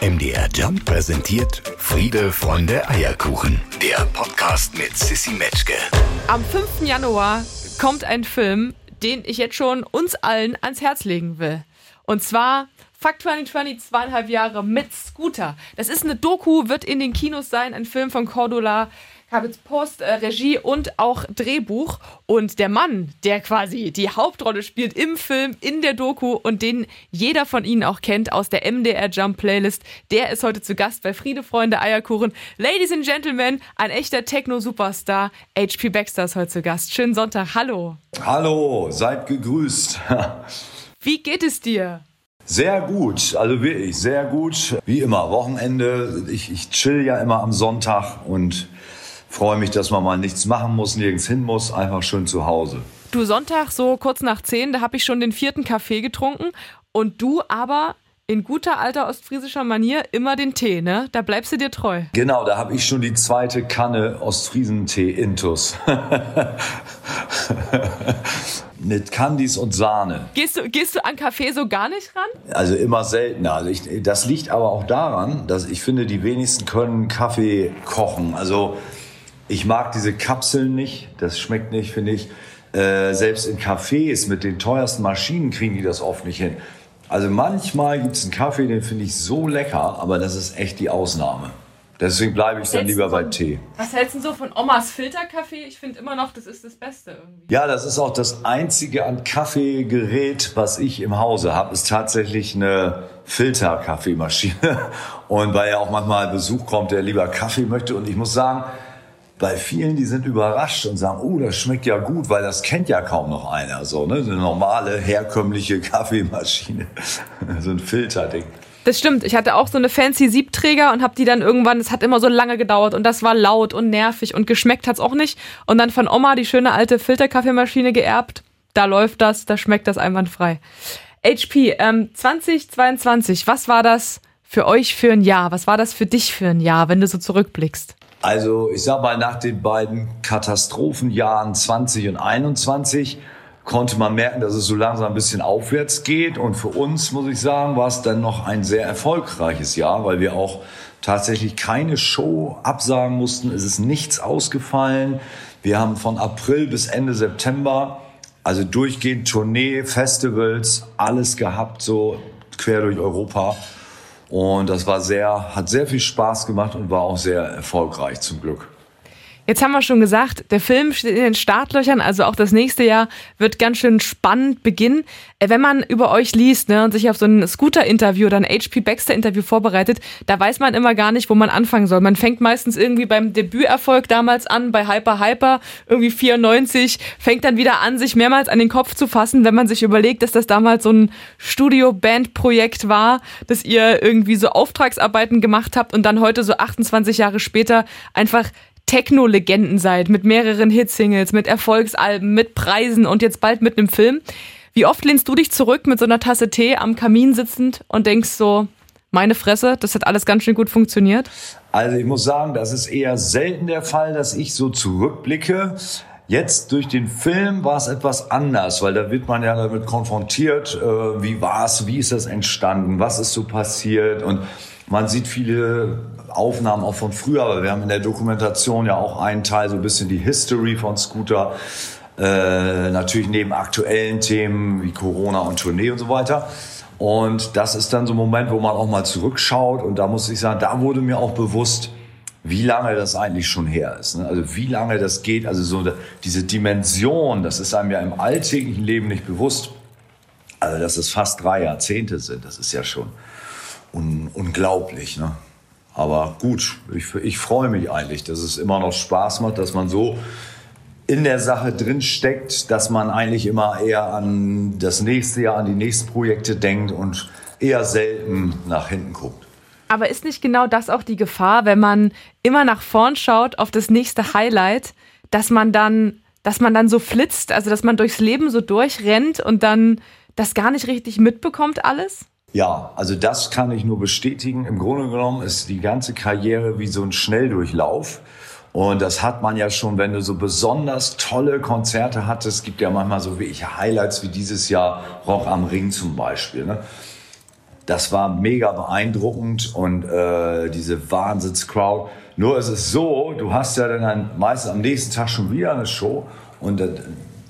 MDR Jump präsentiert Friede, Freunde, Eierkuchen. Der Podcast mit Sissy Metzke. Am 5. Januar kommt ein Film, den ich jetzt schon uns allen ans Herz legen will. Und zwar Fuck 2020, zweieinhalb Jahre mit Scooter. Das ist eine Doku, wird in den Kinos sein, ein Film von Cordula Kabitz Post, äh, Regie und auch Drehbuch. Und der Mann, der quasi die Hauptrolle spielt im Film, in der Doku und den jeder von Ihnen auch kennt aus der MDR Jump Playlist, der ist heute zu Gast bei Friede, Freunde, Eierkuchen. Ladies and Gentlemen, ein echter Techno-Superstar. HP Baxter ist heute zu Gast. Schönen Sonntag. Hallo. Hallo, seid gegrüßt. Wie geht es dir? Sehr gut, also wirklich sehr gut. Wie immer, Wochenende. Ich, ich chill ja immer am Sonntag und freue mich, dass man mal nichts machen muss, nirgends hin muss, einfach schön zu Hause. Du Sonntag so kurz nach zehn, da habe ich schon den vierten Kaffee getrunken und du aber in guter alter ostfriesischer Manier immer den Tee, ne? Da bleibst du dir treu. Genau, da habe ich schon die zweite Kanne Ostfriesentee Intus. Mit Candies und Sahne. Gehst du, gehst du an Kaffee so gar nicht ran? Also immer seltener. Also ich, das liegt aber auch daran, dass ich finde, die wenigsten können Kaffee kochen. Also ich mag diese Kapseln nicht, das schmeckt nicht, finde ich. Äh, selbst in Cafés mit den teuersten Maschinen kriegen die das oft nicht hin. Also manchmal gibt es einen Kaffee, den finde ich so lecker, aber das ist echt die Ausnahme. Deswegen bleibe ich dann lieber bei Tee. Was hältst du so von Omas Filterkaffee? Ich finde immer noch, das ist das Beste irgendwie. Ja, das ist auch das einzige an Kaffeegerät, was ich im Hause habe, ist tatsächlich eine Filterkaffeemaschine. Und weil ja auch manchmal Besuch kommt, der lieber Kaffee möchte. Und ich muss sagen, bei vielen, die sind überrascht und sagen, oh, das schmeckt ja gut, weil das kennt ja kaum noch einer. So, ne? Eine normale, herkömmliche Kaffeemaschine. so ein Filterding. Das stimmt. Ich hatte auch so eine fancy Siebträger und habe die dann irgendwann, es hat immer so lange gedauert und das war laut und nervig und geschmeckt hat's auch nicht. Und dann von Oma die schöne alte Filterkaffeemaschine geerbt. Da läuft das, da schmeckt das einwandfrei. HP, ähm, 2022, was war das für euch für ein Jahr? Was war das für dich für ein Jahr, wenn du so zurückblickst? Also ich sag mal, nach den beiden Katastrophenjahren 20 und 21 konnte man merken, dass es so langsam ein bisschen aufwärts geht. Und für uns, muss ich sagen, war es dann noch ein sehr erfolgreiches Jahr, weil wir auch tatsächlich keine Show absagen mussten. Es ist nichts ausgefallen. Wir haben von April bis Ende September, also durchgehend Tournee, Festivals, alles gehabt, so quer durch Europa. Und das war sehr, hat sehr viel Spaß gemacht und war auch sehr erfolgreich zum Glück. Jetzt haben wir schon gesagt, der Film steht in den Startlöchern, also auch das nächste Jahr wird ganz schön spannend beginnen. Äh, wenn man über euch liest ne, und sich auf so ein Scooter-Interview oder ein HP Baxter-Interview vorbereitet, da weiß man immer gar nicht, wo man anfangen soll. Man fängt meistens irgendwie beim Debüterfolg damals an, bei Hyper Hyper, irgendwie 94, fängt dann wieder an, sich mehrmals an den Kopf zu fassen, wenn man sich überlegt, dass das damals so ein Studio-Band-Projekt war, dass ihr irgendwie so Auftragsarbeiten gemacht habt und dann heute so 28 Jahre später einfach Techno-Legenden seid, mit mehreren Hitsingles, mit Erfolgsalben, mit Preisen und jetzt bald mit einem Film. Wie oft lehnst du dich zurück mit so einer Tasse Tee am Kamin sitzend und denkst so, meine Fresse, das hat alles ganz schön gut funktioniert? Also ich muss sagen, das ist eher selten der Fall, dass ich so zurückblicke. Jetzt durch den Film war es etwas anders, weil da wird man ja damit konfrontiert, äh, wie war es, wie ist das entstanden, was ist so passiert und man sieht viele Aufnahmen auch von früher, aber wir haben in der Dokumentation ja auch einen Teil, so ein bisschen die History von Scooter. Äh, natürlich neben aktuellen Themen wie Corona und Tournee und so weiter. Und das ist dann so ein Moment, wo man auch mal zurückschaut. Und da muss ich sagen, da wurde mir auch bewusst, wie lange das eigentlich schon her ist. Ne? Also wie lange das geht. Also so diese Dimension, das ist einem ja im alltäglichen Leben nicht bewusst. Also dass es fast drei Jahrzehnte sind, das ist ja schon un unglaublich. Ne? Aber gut, ich, ich freue mich eigentlich, dass es immer noch Spaß macht, dass man so in der Sache drin steckt, dass man eigentlich immer eher an das nächste Jahr, an die nächsten Projekte denkt und eher selten nach hinten guckt. Aber ist nicht genau das auch die Gefahr, wenn man immer nach vorn schaut auf das nächste Highlight, dass man dann, dass man dann so flitzt, also dass man durchs Leben so durchrennt und dann das gar nicht richtig mitbekommt alles? Ja, also das kann ich nur bestätigen. Im Grunde genommen ist die ganze Karriere wie so ein Schnelldurchlauf. Und das hat man ja schon, wenn du so besonders tolle Konzerte hattest. Es gibt ja manchmal so welche Highlights wie dieses Jahr Rock am Ring zum Beispiel. Ne? das war mega beeindruckend und äh, diese Wahnsinnscrowd. Nur ist es so, du hast ja dann meistens am nächsten Tag schon wieder eine Show und äh,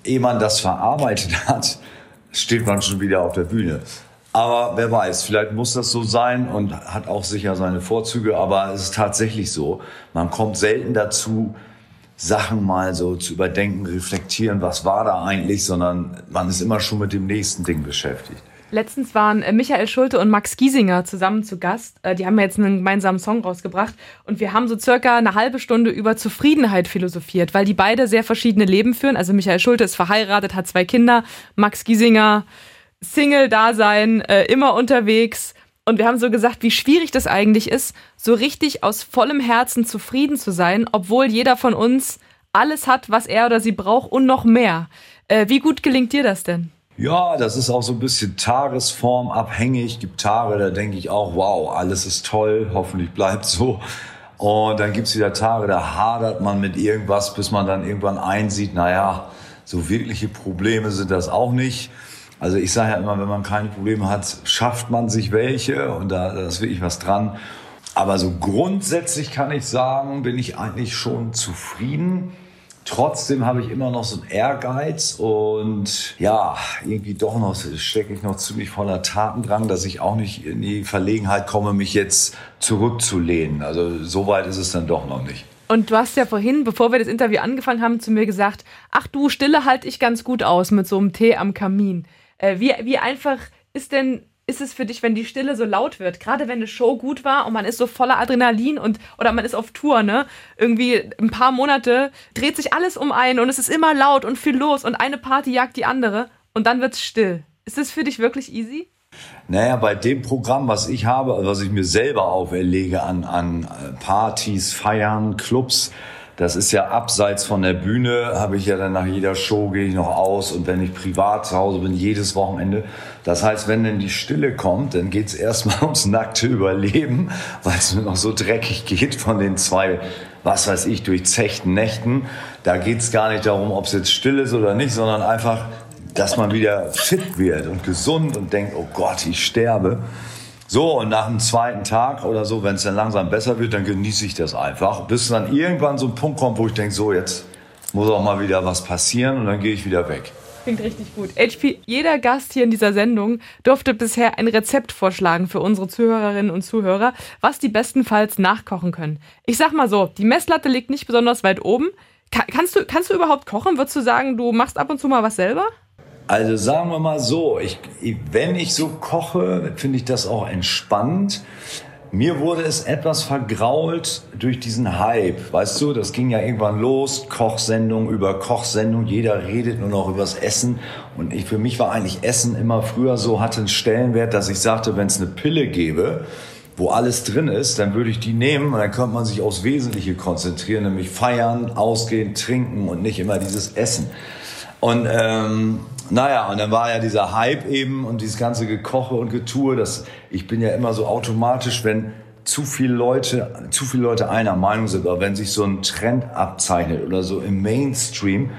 ehe man das verarbeitet hat, steht man schon wieder auf der Bühne. Aber wer weiß, vielleicht muss das so sein und hat auch sicher seine Vorzüge, aber es ist tatsächlich so. Man kommt selten dazu, Sachen mal so zu überdenken, reflektieren, was war da eigentlich, sondern man ist immer schon mit dem nächsten Ding beschäftigt. Letztens waren äh, Michael Schulte und Max Giesinger zusammen zu Gast. Äh, die haben jetzt einen gemeinsamen Song rausgebracht und wir haben so circa eine halbe Stunde über Zufriedenheit philosophiert, weil die beide sehr verschiedene Leben führen. Also Michael Schulte ist verheiratet, hat zwei Kinder, Max Giesinger Single-Dasein, äh, immer unterwegs. Und wir haben so gesagt, wie schwierig das eigentlich ist, so richtig aus vollem Herzen zufrieden zu sein, obwohl jeder von uns alles hat, was er oder sie braucht und noch mehr. Äh, wie gut gelingt dir das denn? Ja, das ist auch so ein bisschen tagesformabhängig. Gibt Tage, da denke ich auch, wow, alles ist toll, hoffentlich bleibt so. Und dann gibt's wieder Tage, da hadert man mit irgendwas, bis man dann irgendwann einsieht, naja, so wirkliche Probleme sind das auch nicht. Also ich sage ja immer, wenn man keine Probleme hat, schafft man sich welche und da, da ist wirklich was dran. Aber so grundsätzlich kann ich sagen, bin ich eigentlich schon zufrieden. Trotzdem habe ich immer noch so einen Ehrgeiz und ja, irgendwie doch noch stecke ich noch ziemlich voller Tatendrang, dass ich auch nicht in die Verlegenheit komme, mich jetzt zurückzulehnen. Also so weit ist es dann doch noch nicht. Und du hast ja vorhin, bevor wir das Interview angefangen haben, zu mir gesagt, ach du, Stille halte ich ganz gut aus mit so einem Tee am Kamin. Äh, wie, wie einfach ist denn ist es für dich, wenn die Stille so laut wird? Gerade wenn eine Show gut war und man ist so voller Adrenalin und oder man ist auf Tour, ne? Irgendwie ein paar Monate dreht sich alles um einen und es ist immer laut und viel los und eine Party jagt die andere und dann wird's still. Ist das für dich wirklich easy? Naja, bei dem Programm, was ich habe, was ich mir selber auferlege an, an Partys, Feiern, Clubs, das ist ja abseits von der Bühne, habe ich ja dann nach jeder Show gehe ich noch aus und wenn ich privat zu Hause bin, jedes Wochenende. Das heißt, wenn dann die Stille kommt, dann geht's erstmal ums nackte Überleben, weil es mir noch so dreckig geht von den zwei, was weiß ich, durchzechten Nächten. Da geht's gar nicht darum, ob es jetzt still ist oder nicht, sondern einfach, dass man wieder fit wird und gesund und denkt, oh Gott, ich sterbe. So, und nach dem zweiten Tag oder so, wenn es dann langsam besser wird, dann genieße ich das einfach. Bis dann irgendwann so ein Punkt kommt, wo ich denke, so, jetzt muss auch mal wieder was passieren und dann gehe ich wieder weg. Klingt richtig gut. HP, jeder Gast hier in dieser Sendung durfte bisher ein Rezept vorschlagen für unsere Zuhörerinnen und Zuhörer, was die bestenfalls nachkochen können. Ich sag mal so, die Messlatte liegt nicht besonders weit oben. kannst, du, kannst du überhaupt kochen? Würdest du sagen, du machst ab und zu mal was selber? Also sagen wir mal so, ich, wenn ich so koche, finde ich das auch entspannt. Mir wurde es etwas vergrault durch diesen Hype. Weißt du, das ging ja irgendwann los, Kochsendung über Kochsendung, jeder redet nur noch übers Essen. Und ich, für mich war eigentlich Essen immer früher so, hatte einen Stellenwert, dass ich sagte, wenn es eine Pille gäbe, wo alles drin ist, dann würde ich die nehmen und dann könnte man sich aufs Wesentliche konzentrieren, nämlich feiern, ausgehen, trinken und nicht immer dieses Essen. Und ähm, naja, und dann war ja dieser Hype eben und dieses ganze Gekoche und Getue, das, ich bin ja immer so automatisch, wenn zu viele Leute, zu viele Leute einer Meinung sind, aber wenn sich so ein Trend abzeichnet oder so im Mainstream,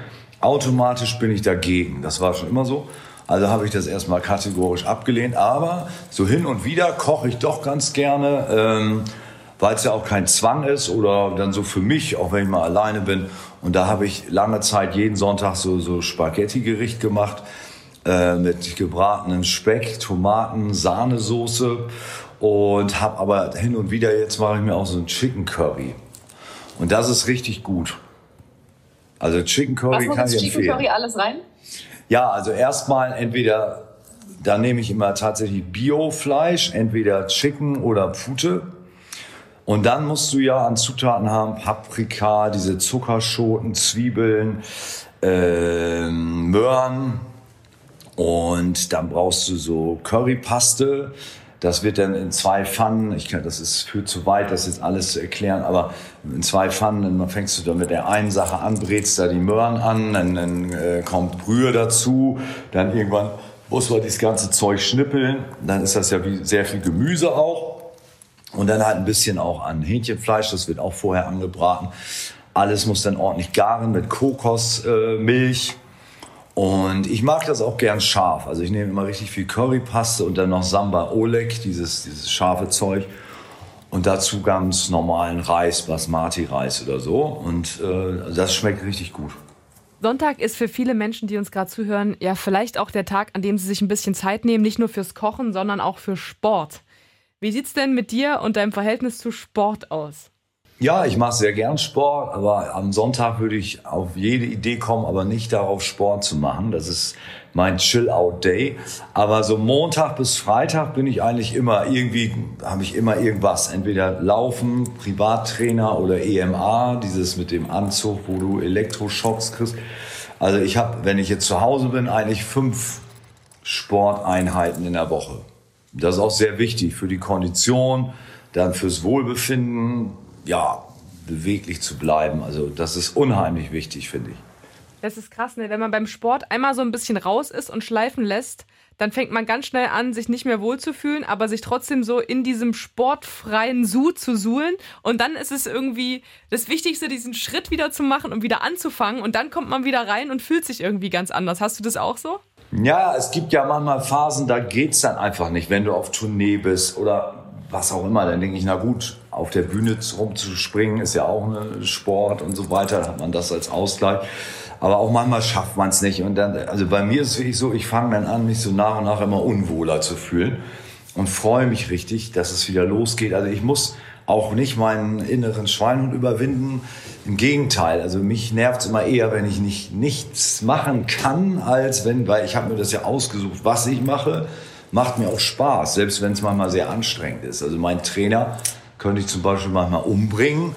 automatisch bin ich dagegen. Das war schon immer so. Also habe ich das erstmal kategorisch abgelehnt. Aber so hin und wieder koche ich doch ganz gerne, ähm, weil es ja auch kein Zwang ist oder dann so für mich, auch wenn ich mal alleine bin. Und da habe ich lange Zeit jeden Sonntag so, so Spaghetti-Gericht gemacht äh, mit gebratenem Speck, Tomaten, Sahnesoße und habe aber hin und wieder, jetzt mache ich mir auch so ein Chicken Curry. Und das ist richtig gut. Also Chicken Curry Was kann ich Chicken empfehlen. Curry alles rein? Ja, also erstmal entweder, da nehme ich immer tatsächlich Biofleisch, entweder Chicken oder Pute. Und dann musst du ja an Zutaten haben Paprika, diese Zuckerschoten, Zwiebeln, äh, Möhren. Und dann brauchst du so Currypaste. Das wird dann in zwei Pfannen, ich kann, das ist für zu weit, das jetzt alles zu erklären, aber in zwei Pfannen, dann fängst du dann mit der einen Sache an, brätst da die Möhren an, dann, dann äh, kommt Brühe dazu, dann irgendwann muss man das ganze Zeug schnippeln, dann ist das ja wie sehr viel Gemüse auch. Und dann halt ein bisschen auch an Hähnchenfleisch, das wird auch vorher angebraten. Alles muss dann ordentlich garen mit Kokosmilch. Äh, Und ich mag das auch gern scharf. Also ich nehme immer richtig viel Currypaste und dann noch Samba Oleg, dieses, dieses scharfe Zeug. Und dazu ganz normalen Reis, Basmati-Reis oder so. Und äh, das schmeckt richtig gut. Sonntag ist für viele Menschen, die uns gerade zuhören, ja vielleicht auch der Tag, an dem sie sich ein bisschen Zeit nehmen, nicht nur fürs Kochen, sondern auch für Sport. Wie sieht es denn mit dir und deinem Verhältnis zu Sport aus? Ja, ich mache sehr gern Sport, aber am Sonntag würde ich auf jede Idee kommen, aber nicht darauf Sport zu machen. Das ist mein Chill-Out-Day. Aber so Montag bis Freitag bin ich eigentlich immer irgendwie, habe ich immer irgendwas. Entweder Laufen, Privattrainer oder EMA, dieses mit dem Anzug, wo du Elektroschocks kriegst. Also ich habe, wenn ich jetzt zu Hause bin, eigentlich fünf Sporteinheiten in der Woche. Das ist auch sehr wichtig für die Kondition, dann fürs Wohlbefinden, ja, beweglich zu bleiben. Also das ist unheimlich wichtig, finde ich. Das ist krass, ne? Wenn man beim Sport einmal so ein bisschen raus ist und schleifen lässt, dann fängt man ganz schnell an, sich nicht mehr wohlzufühlen, aber sich trotzdem so in diesem sportfreien Su zu suhlen. Und dann ist es irgendwie das Wichtigste, diesen Schritt wieder zu machen und wieder anzufangen. Und dann kommt man wieder rein und fühlt sich irgendwie ganz anders. Hast du das auch so? Ja, es gibt ja manchmal Phasen, da geht es dann einfach nicht, wenn du auf Tournee bist oder was auch immer. Dann denke ich, na gut, auf der Bühne rumzuspringen ist ja auch ein Sport und so weiter. Dann hat man das als Ausgleich. Aber auch manchmal schafft man es nicht. Und dann, also bei mir ist es wirklich so, ich fange dann an, mich so nach und nach immer unwohler zu fühlen und freue mich richtig, dass es wieder losgeht. Also ich muss auch nicht meinen inneren Schweinhund überwinden. Im Gegenteil, also mich nervt es immer eher, wenn ich nicht nichts machen kann, als wenn, weil ich habe mir das ja ausgesucht, was ich mache, macht mir auch Spaß, selbst wenn es manchmal sehr anstrengend ist. Also mein Trainer könnte ich zum Beispiel manchmal umbringen,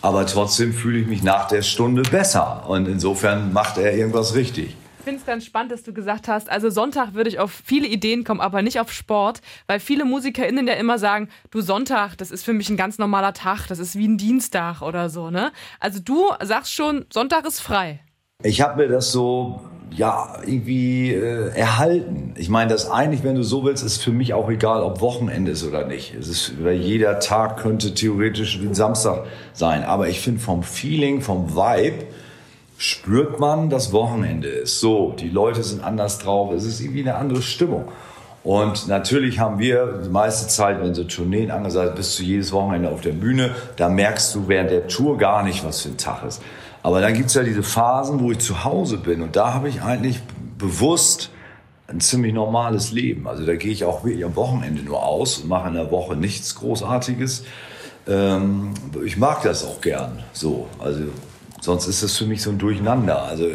aber trotzdem fühle ich mich nach der Stunde besser. Und insofern macht er irgendwas richtig. Ich finde es ganz spannend, dass du gesagt hast, also Sonntag würde ich auf viele Ideen kommen, aber nicht auf Sport, weil viele MusikerInnen ja immer sagen, du Sonntag, das ist für mich ein ganz normaler Tag, das ist wie ein Dienstag oder so, ne? Also du sagst schon, Sonntag ist frei. Ich habe mir das so ja, irgendwie äh, erhalten. Ich meine, das eigentlich, wenn du so willst, ist für mich auch egal, ob Wochenende ist oder nicht. Es ist, weil jeder Tag könnte theoretisch ein Samstag sein. Aber ich finde vom Feeling, vom Vibe, spürt man, dass Wochenende ist. So, die Leute sind anders drauf, es ist irgendwie eine andere Stimmung. Und natürlich haben wir die meiste Zeit, wenn so Tourneen angesagt sind, bist du jedes Wochenende auf der Bühne, da merkst du während der Tour gar nicht, was für ein Tag ist. Aber dann gibt's ja diese Phasen, wo ich zu Hause bin und da habe ich eigentlich bewusst ein ziemlich normales Leben. Also da gehe ich auch wirklich am Wochenende nur aus und mache in der Woche nichts Großartiges. Ähm, ich mag das auch gern so. Also Sonst ist das für mich so ein Durcheinander. Also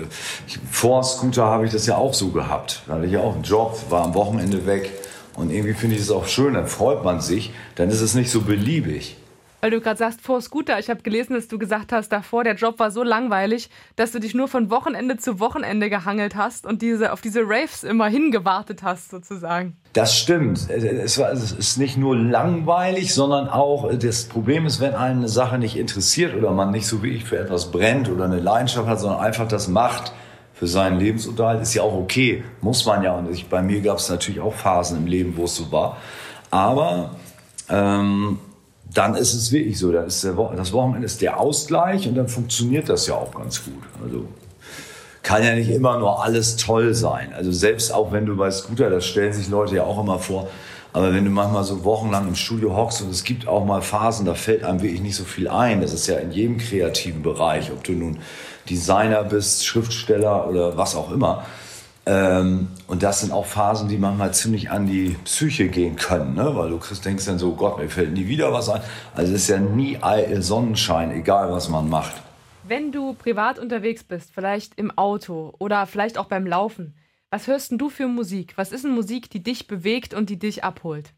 ich, vor Scooter habe ich das ja auch so gehabt. Da hatte ich ja auch einen Job, war am Wochenende weg. Und irgendwie finde ich es auch schön, dann freut man sich. Dann ist es nicht so beliebig. Weil du gerade sagst, vor Scooter, ich habe gelesen, dass du gesagt hast, davor, der Job war so langweilig, dass du dich nur von Wochenende zu Wochenende gehangelt hast und diese, auf diese Raves immer hingewartet hast, sozusagen. Das stimmt. Es, war, es ist nicht nur langweilig, sondern auch, das Problem ist, wenn eine Sache nicht interessiert oder man nicht so wie ich für etwas brennt oder eine Leidenschaft hat, sondern einfach das macht für seinen Lebensunterhalt, ist ja auch okay. Muss man ja. Und ich, bei mir gab es natürlich auch Phasen im Leben, wo es so war. Aber ähm, dann ist es wirklich so, dann ist der, das Wochenende ist der Ausgleich und dann funktioniert das ja auch ganz gut. Also kann ja nicht immer nur alles toll sein. Also selbst auch wenn du bei Scooter, das stellen sich Leute ja auch immer vor, aber wenn du manchmal so wochenlang im Studio hockst und es gibt auch mal Phasen, da fällt einem wirklich nicht so viel ein. Das ist ja in jedem kreativen Bereich, ob du nun Designer bist, Schriftsteller oder was auch immer. Ähm, und das sind auch Phasen, die manchmal ziemlich an die Psyche gehen können, ne? weil du kriegst, denkst dann so, Gott, mir fällt nie wieder was ein. Also es ist ja nie Sonnenschein, egal was man macht. Wenn du privat unterwegs bist, vielleicht im Auto oder vielleicht auch beim Laufen, was hörst denn du für Musik? Was ist denn Musik, die dich bewegt und die dich abholt?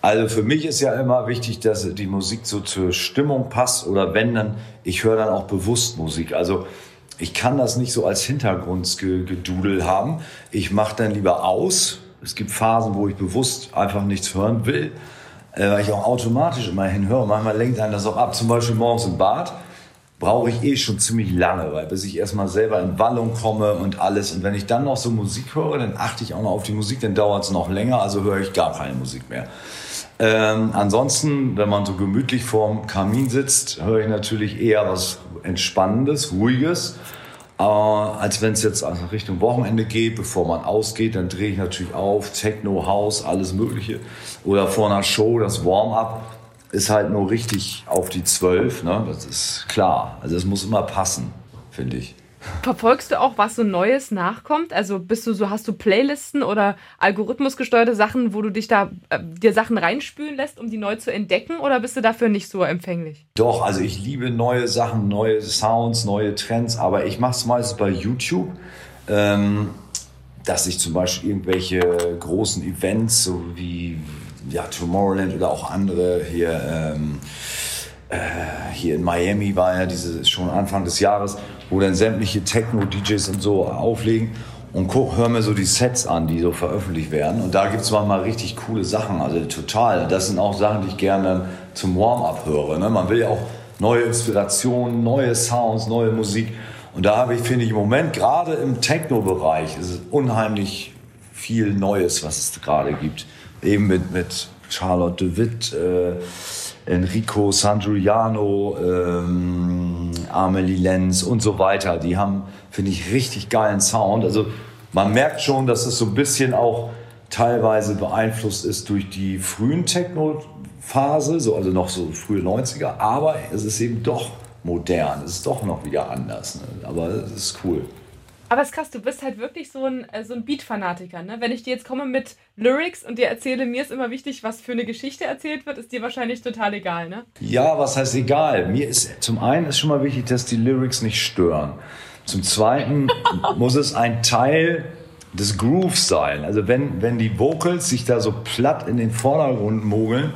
Also für mich ist ja immer wichtig, dass die Musik so zur Stimmung passt oder wenn dann, ich höre dann auch bewusst Musik. Also ich kann das nicht so als Hintergrundgedudel haben. Ich mache dann lieber aus. Es gibt Phasen, wo ich bewusst einfach nichts hören will, äh, weil ich auch automatisch immer hinhöre. Manchmal lenkt einen das auch ab. Zum Beispiel morgens im Bad brauche ich eh schon ziemlich lange, weil bis ich erstmal selber in Wallung komme und alles. Und wenn ich dann noch so Musik höre, dann achte ich auch noch auf die Musik, dann dauert es noch länger, also höre ich gar keine Musik mehr. Ähm, ansonsten, wenn man so gemütlich vorm Kamin sitzt, höre ich natürlich eher was Entspannendes, Ruhiges. Aber als wenn es jetzt also Richtung Wochenende geht, bevor man ausgeht, dann drehe ich natürlich auf, Techno, House, alles Mögliche. Oder vor einer Show, das Warm-up ist halt nur richtig auf die Zwölf. Ne? Das ist klar. Also es muss immer passen, finde ich. Verfolgst du auch, was so Neues nachkommt? Also bist du so, hast du Playlisten oder algorithmusgesteuerte Sachen, wo du dich da äh, dir Sachen reinspülen lässt, um die neu zu entdecken, oder bist du dafür nicht so empfänglich? Doch, also ich liebe neue Sachen, neue Sounds, neue Trends, aber ich mache es meistens bei YouTube. Ähm, dass ich zum Beispiel irgendwelche großen Events, so wie ja, Tomorrowland oder auch andere hier, ähm, äh, hier in Miami war ja diese schon Anfang des Jahres, wo dann sämtliche Techno-DJs und so auflegen und guck, hör mir so die Sets an, die so veröffentlicht werden. Und da gibt es manchmal richtig coole Sachen, also total. Das sind auch Sachen, die ich gerne zum Warm-up höre. Ne? Man will ja auch neue Inspirationen, neue Sounds, neue Musik. Und da habe ich, finde ich, im Moment gerade im Techno-Bereich ist es unheimlich viel Neues, was es gerade gibt. Eben mit, mit Charlotte de Witt, äh, Enrico San Giuliano, ähm, Amelie Lenz und so weiter. Die haben, finde ich, richtig geilen Sound. Also man merkt schon, dass es so ein bisschen auch teilweise beeinflusst ist durch die frühen Techno-Phase, so, also noch so frühe 90er, aber es ist eben doch modern, es ist doch noch wieder anders. Ne? Aber es ist cool. Aber es ist krass, du bist halt wirklich so ein, äh, so ein Beat-Fanatiker. Ne? Wenn ich dir jetzt komme mit Lyrics und dir erzähle, mir ist immer wichtig, was für eine Geschichte erzählt wird, ist dir wahrscheinlich total egal, ne? Ja, was heißt egal? Mir ist zum einen ist schon mal wichtig, dass die Lyrics nicht stören. Zum zweiten muss es ein Teil des Grooves sein. Also wenn, wenn die Vocals sich da so platt in den Vordergrund mogeln,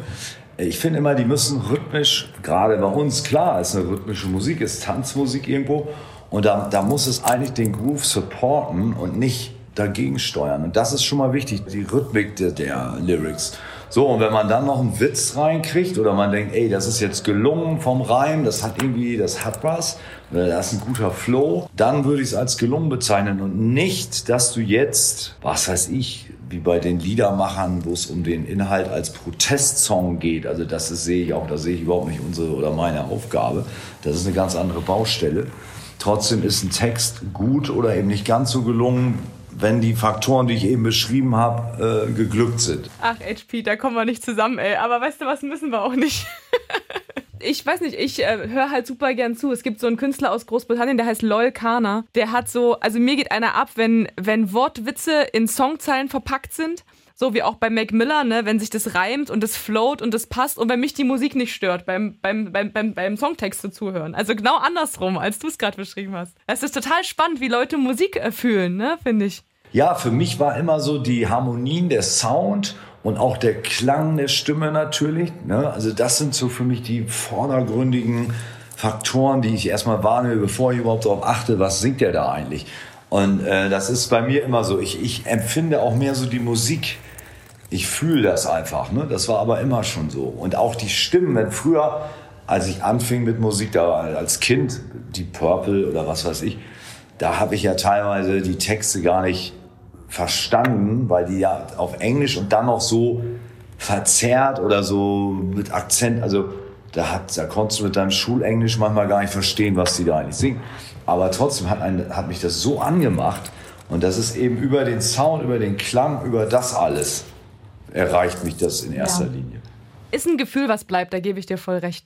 ich finde immer, die müssen rhythmisch, gerade bei uns, klar, ist eine rhythmische Musik, ist Tanzmusik irgendwo. Und da, da muss es eigentlich den Groove supporten und nicht dagegen steuern. Und das ist schon mal wichtig, die Rhythmik der, der Lyrics. So, und wenn man dann noch einen Witz reinkriegt oder man denkt, ey, das ist jetzt gelungen vom Reim, das hat irgendwie, das hat was, oder das ist ein guter Flow, dann würde ich es als gelungen bezeichnen und nicht, dass du jetzt, was weiß ich, wie bei den Liedermachern, wo es um den Inhalt als Protestsong geht. Also das sehe ich auch, da sehe ich überhaupt nicht unsere oder meine Aufgabe. Das ist eine ganz andere Baustelle. Trotzdem ist ein Text gut oder eben nicht ganz so gelungen, wenn die Faktoren, die ich eben beschrieben habe, äh, geglückt sind. Ach, HP, da kommen wir nicht zusammen, ey. Aber weißt du was, müssen wir auch nicht. ich weiß nicht, ich äh, höre halt super gern zu. Es gibt so einen Künstler aus Großbritannien, der heißt Lol Kana. Der hat so, also mir geht einer ab, wenn, wenn Wortwitze in Songzeilen verpackt sind so wie auch bei Mac Miller, ne, wenn sich das reimt und das float und das passt und wenn mich die Musik nicht stört beim, beim, beim, beim, beim Songtext zu zuhören. Also genau andersrum, als du es gerade beschrieben hast. Es ist total spannend, wie Leute Musik äh, fühlen, ne, finde ich. Ja, für mich war immer so die Harmonien, der Sound und auch der Klang der Stimme natürlich. Ne? Also das sind so für mich die vordergründigen Faktoren, die ich erstmal wahrnehme, bevor ich überhaupt darauf achte, was singt der da eigentlich. Und äh, das ist bei mir immer so. Ich, ich empfinde auch mehr so die Musik ich fühle das einfach. Ne? Das war aber immer schon so. Und auch die Stimmen, wenn früher, als ich anfing mit Musik, da als Kind, die Purple oder was weiß ich, da habe ich ja teilweise die Texte gar nicht verstanden, weil die ja auf Englisch und dann noch so verzerrt oder so mit Akzent, also da, hat, da konntest du mit deinem Schulenglisch manchmal gar nicht verstehen, was die da eigentlich singen. Aber trotzdem hat, ein, hat mich das so angemacht und das ist eben über den Sound, über den Klang, über das alles erreicht mich das in erster ja. Linie. Ist ein Gefühl, was bleibt, da gebe ich dir voll recht.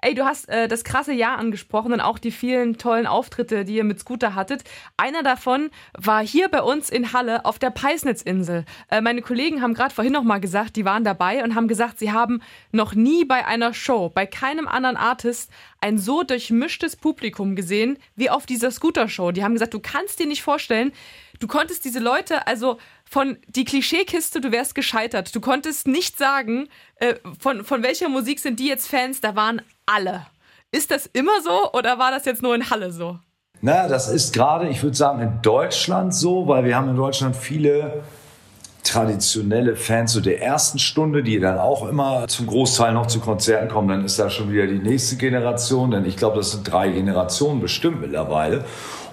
Ey, du hast äh, das krasse Jahr angesprochen und auch die vielen tollen Auftritte, die ihr mit Scooter hattet. Einer davon war hier bei uns in Halle auf der Peisnitzinsel. Äh, meine Kollegen haben gerade vorhin noch mal gesagt, die waren dabei und haben gesagt, sie haben noch nie bei einer Show, bei keinem anderen Artist ein so durchmischtes Publikum gesehen wie auf dieser Scooter-Show. Die haben gesagt, du kannst dir nicht vorstellen, du konntest diese Leute, also von die Klischeekiste, du wärst gescheitert. Du konntest nicht sagen, äh, von, von welcher Musik sind die jetzt Fans, da waren alle. Ist das immer so oder war das jetzt nur in Halle so? Na, das ist gerade, ich würde sagen, in Deutschland so, weil wir haben in Deutschland viele traditionelle Fans so der ersten Stunde, die dann auch immer zum Großteil noch zu Konzerten kommen. Dann ist da schon wieder die nächste Generation, denn ich glaube, das sind drei Generationen bestimmt mittlerweile.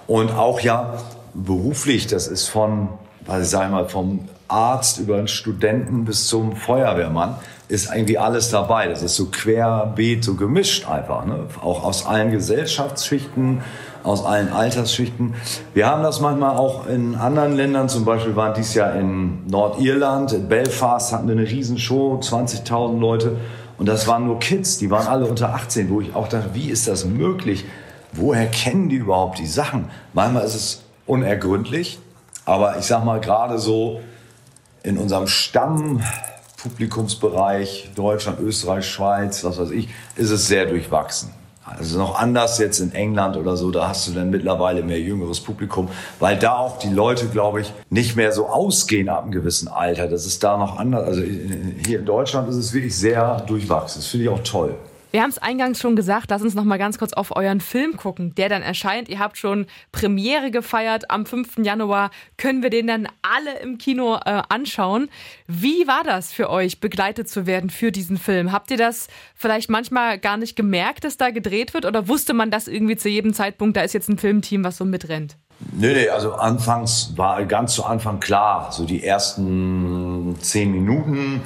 Und auch ja beruflich, das ist von, was ich sage mal, vom Arzt über einen Studenten bis zum Feuerwehrmann. ist irgendwie alles dabei. Das ist so querbeet, so gemischt einfach. Ne? Auch aus allen Gesellschaftsschichten, aus allen Altersschichten. Wir haben das manchmal auch in anderen Ländern, zum Beispiel waren dies Jahr in Nordirland, in Belfast hatten wir eine Riesenshow, 20.000 Leute. Und das waren nur Kids, die waren alle unter 18, wo ich auch dachte, wie ist das möglich? Woher kennen die überhaupt die Sachen? Manchmal ist es unergründlich, aber ich sag mal gerade so in unserem Stammpublikumsbereich, Deutschland, Österreich, Schweiz, was weiß ich, ist es sehr durchwachsen. Also noch anders jetzt in England oder so, da hast du dann mittlerweile mehr jüngeres Publikum, weil da auch die Leute, glaube ich, nicht mehr so ausgehen ab einem gewissen Alter. Das ist da noch anders. Also hier in Deutschland ist es wirklich sehr durchwachsen. Das finde ich auch toll. Wir haben es eingangs schon gesagt, lass uns noch mal ganz kurz auf euren Film gucken, der dann erscheint. Ihr habt schon Premiere gefeiert am 5. Januar. Können wir den dann alle im Kino äh, anschauen? Wie war das für euch, begleitet zu werden für diesen Film? Habt ihr das vielleicht manchmal gar nicht gemerkt, dass da gedreht wird? Oder wusste man das irgendwie zu jedem Zeitpunkt, da ist jetzt ein Filmteam, was so mitrennt? Nee, nee, also anfangs war ganz zu Anfang klar, so die ersten zehn Minuten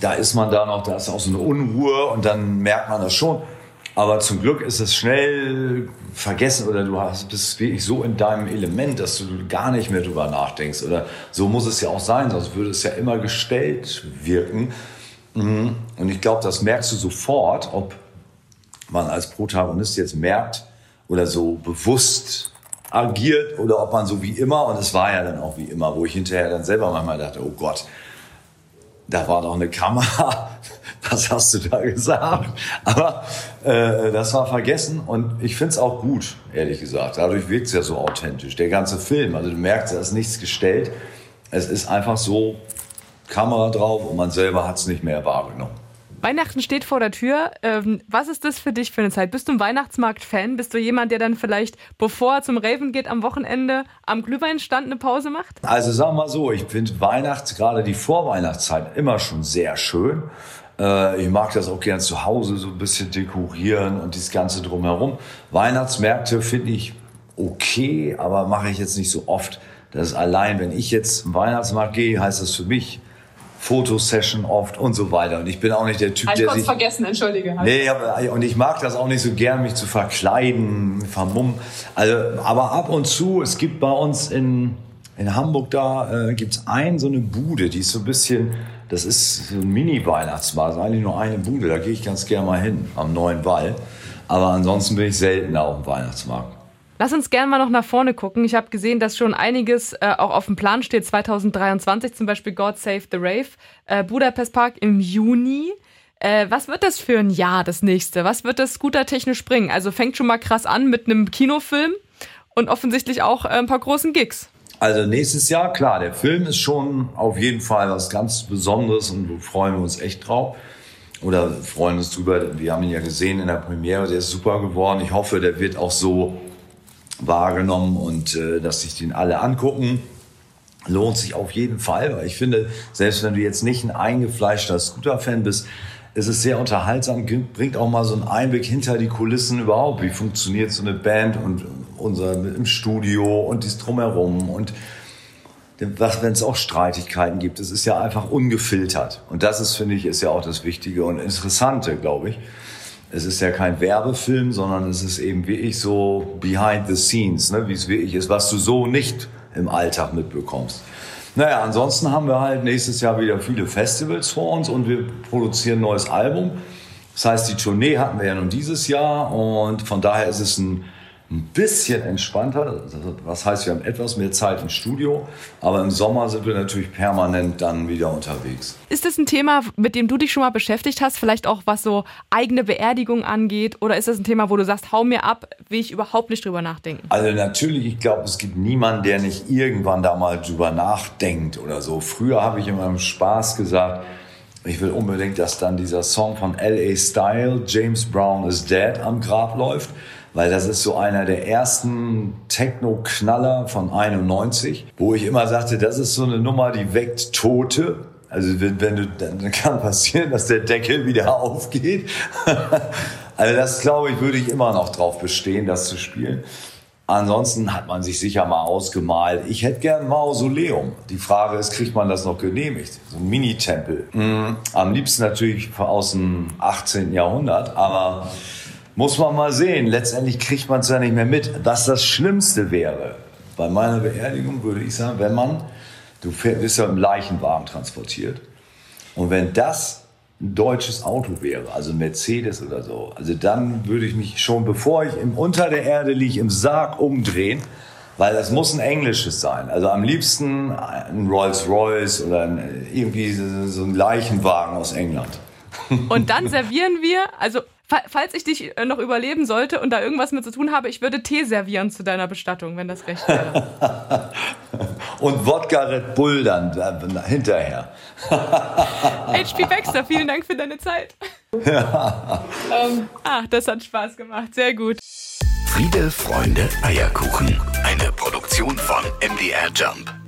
da ist man da noch, da ist auch so eine Unruhe und dann merkt man das schon. Aber zum Glück ist es schnell vergessen oder du hast, bist wirklich so in deinem Element, dass du gar nicht mehr drüber nachdenkst. Oder so muss es ja auch sein, sonst würde es ja immer gestellt wirken. Mhm. Und ich glaube, das merkst du sofort, ob man als Protagonist jetzt merkt oder so bewusst agiert oder ob man so wie immer, und es war ja dann auch wie immer, wo ich hinterher dann selber manchmal dachte, oh Gott, da war doch eine Kamera. Was hast du da gesagt? Aber äh, das war vergessen und ich finde es auch gut, ehrlich gesagt. Dadurch wirkt es ja so authentisch. Der ganze Film, also du merkst, da ist nichts gestellt. Es ist einfach so Kamera drauf und man selber hat es nicht mehr wahrgenommen. Weihnachten steht vor der Tür. Ähm, was ist das für dich für eine Zeit? Bist du ein Weihnachtsmarkt-Fan? Bist du jemand, der dann vielleicht, bevor er zum Raven geht, am Wochenende am Glühweinstand eine Pause macht? Also sagen wir mal so, ich finde Weihnachts, gerade die Vorweihnachtszeit, immer schon sehr schön. Äh, ich mag das auch gern zu Hause so ein bisschen dekorieren und das Ganze drumherum. Weihnachtsmärkte finde ich okay, aber mache ich jetzt nicht so oft. Das ist allein, wenn ich jetzt zum Weihnachtsmarkt gehe, heißt das für mich, Fotosession oft und so weiter. Und ich bin auch nicht der Typ, Hab der sich... vergessen, entschuldige. Nee, aber, und ich mag das auch nicht so gern, mich zu verkleiden, vermummen. Also, aber ab und zu, es gibt bei uns in, in Hamburg da, äh, gibt's ein, so eine Bude, die ist so ein bisschen, das ist so ein Mini-Weihnachtsmarkt, eigentlich nur eine Bude, da gehe ich ganz gerne mal hin, am Neuen Wall. Aber ansonsten bin ich selten auf dem Weihnachtsmarkt. Lass uns gerne mal noch nach vorne gucken. Ich habe gesehen, dass schon einiges äh, auch auf dem Plan steht. 2023 zum Beispiel God Save the Rave, äh, Budapest Park im Juni. Äh, was wird das für ein Jahr, das nächste? Was wird das scootertechnisch bringen? Also fängt schon mal krass an mit einem Kinofilm und offensichtlich auch äh, ein paar großen Gigs. Also nächstes Jahr, klar, der Film ist schon auf jeden Fall was ganz Besonderes und da freuen wir uns echt drauf. Oder freuen uns drüber. Wir haben ihn ja gesehen in der Premiere, der ist super geworden. Ich hoffe, der wird auch so wahrgenommen und äh, dass sich den alle angucken. Lohnt sich auf jeden Fall, weil ich finde, selbst wenn du jetzt nicht ein eingefleischter Scooter-Fan bist, ist es sehr unterhaltsam, bringt auch mal so einen Einblick hinter die Kulissen überhaupt. Wie funktioniert so eine Band und unser im Studio und dies drumherum und was, wenn es auch Streitigkeiten gibt. Es ist ja einfach ungefiltert. Und das ist, finde ich, ist ja auch das Wichtige und Interessante, glaube ich es ist ja kein Werbefilm, sondern es ist eben wirklich so behind the scenes, ne, wie es wirklich ist, was du so nicht im Alltag mitbekommst. Naja, ansonsten haben wir halt nächstes Jahr wieder viele Festivals vor uns und wir produzieren ein neues Album. Das heißt, die Tournee hatten wir ja nun dieses Jahr und von daher ist es ein ein bisschen entspannter. Was heißt, wir haben etwas mehr Zeit im Studio, aber im Sommer sind wir natürlich permanent dann wieder unterwegs. Ist das ein Thema, mit dem du dich schon mal beschäftigt hast? Vielleicht auch was so eigene Beerdigung angeht? Oder ist das ein Thema, wo du sagst, hau mir ab, will ich überhaupt nicht drüber nachdenken? Also natürlich, ich glaube, es gibt niemanden, der nicht irgendwann da mal drüber nachdenkt oder so. Früher habe ich immer im Spaß gesagt, ich will unbedingt, dass dann dieser Song von L.A. Style, James Brown is Dead, am Grab läuft weil das ist so einer der ersten Techno-Knaller von 91, wo ich immer sagte, das ist so eine Nummer, die weckt Tote. Also wenn, wenn du, dann kann passieren, dass der Deckel wieder aufgeht. also das glaube ich, würde ich immer noch drauf bestehen, das zu spielen. Ansonsten hat man sich sicher mal ausgemalt. Ich hätte gern ein Mausoleum. Die Frage ist, kriegt man das noch genehmigt? So ein Mini-Tempel. Mhm. Am liebsten natürlich aus dem 18. Jahrhundert, aber muss man mal sehen. Letztendlich kriegt man es ja nicht mehr mit. Was das Schlimmste wäre, bei meiner Beerdigung würde ich sagen, wenn man, du bist ja im Leichenwagen transportiert, und wenn das ein deutsches Auto wäre, also Mercedes oder so, also dann würde ich mich schon, bevor ich im, unter der Erde liege, im Sarg umdrehen, weil das muss ein englisches sein. Also am liebsten ein Rolls-Royce oder ein, irgendwie so ein Leichenwagen aus England. Und dann servieren wir, also falls ich dich äh, noch überleben sollte und da irgendwas mit zu tun habe, ich würde Tee servieren zu deiner Bestattung, wenn das recht wäre. und Wodka Red Bull dann hinterher. HP Baxter, vielen Dank für deine Zeit. Ja. ähm, ah, das hat Spaß gemacht. Sehr gut. Friede, Freunde, Eierkuchen. Eine Produktion von MDR Jump.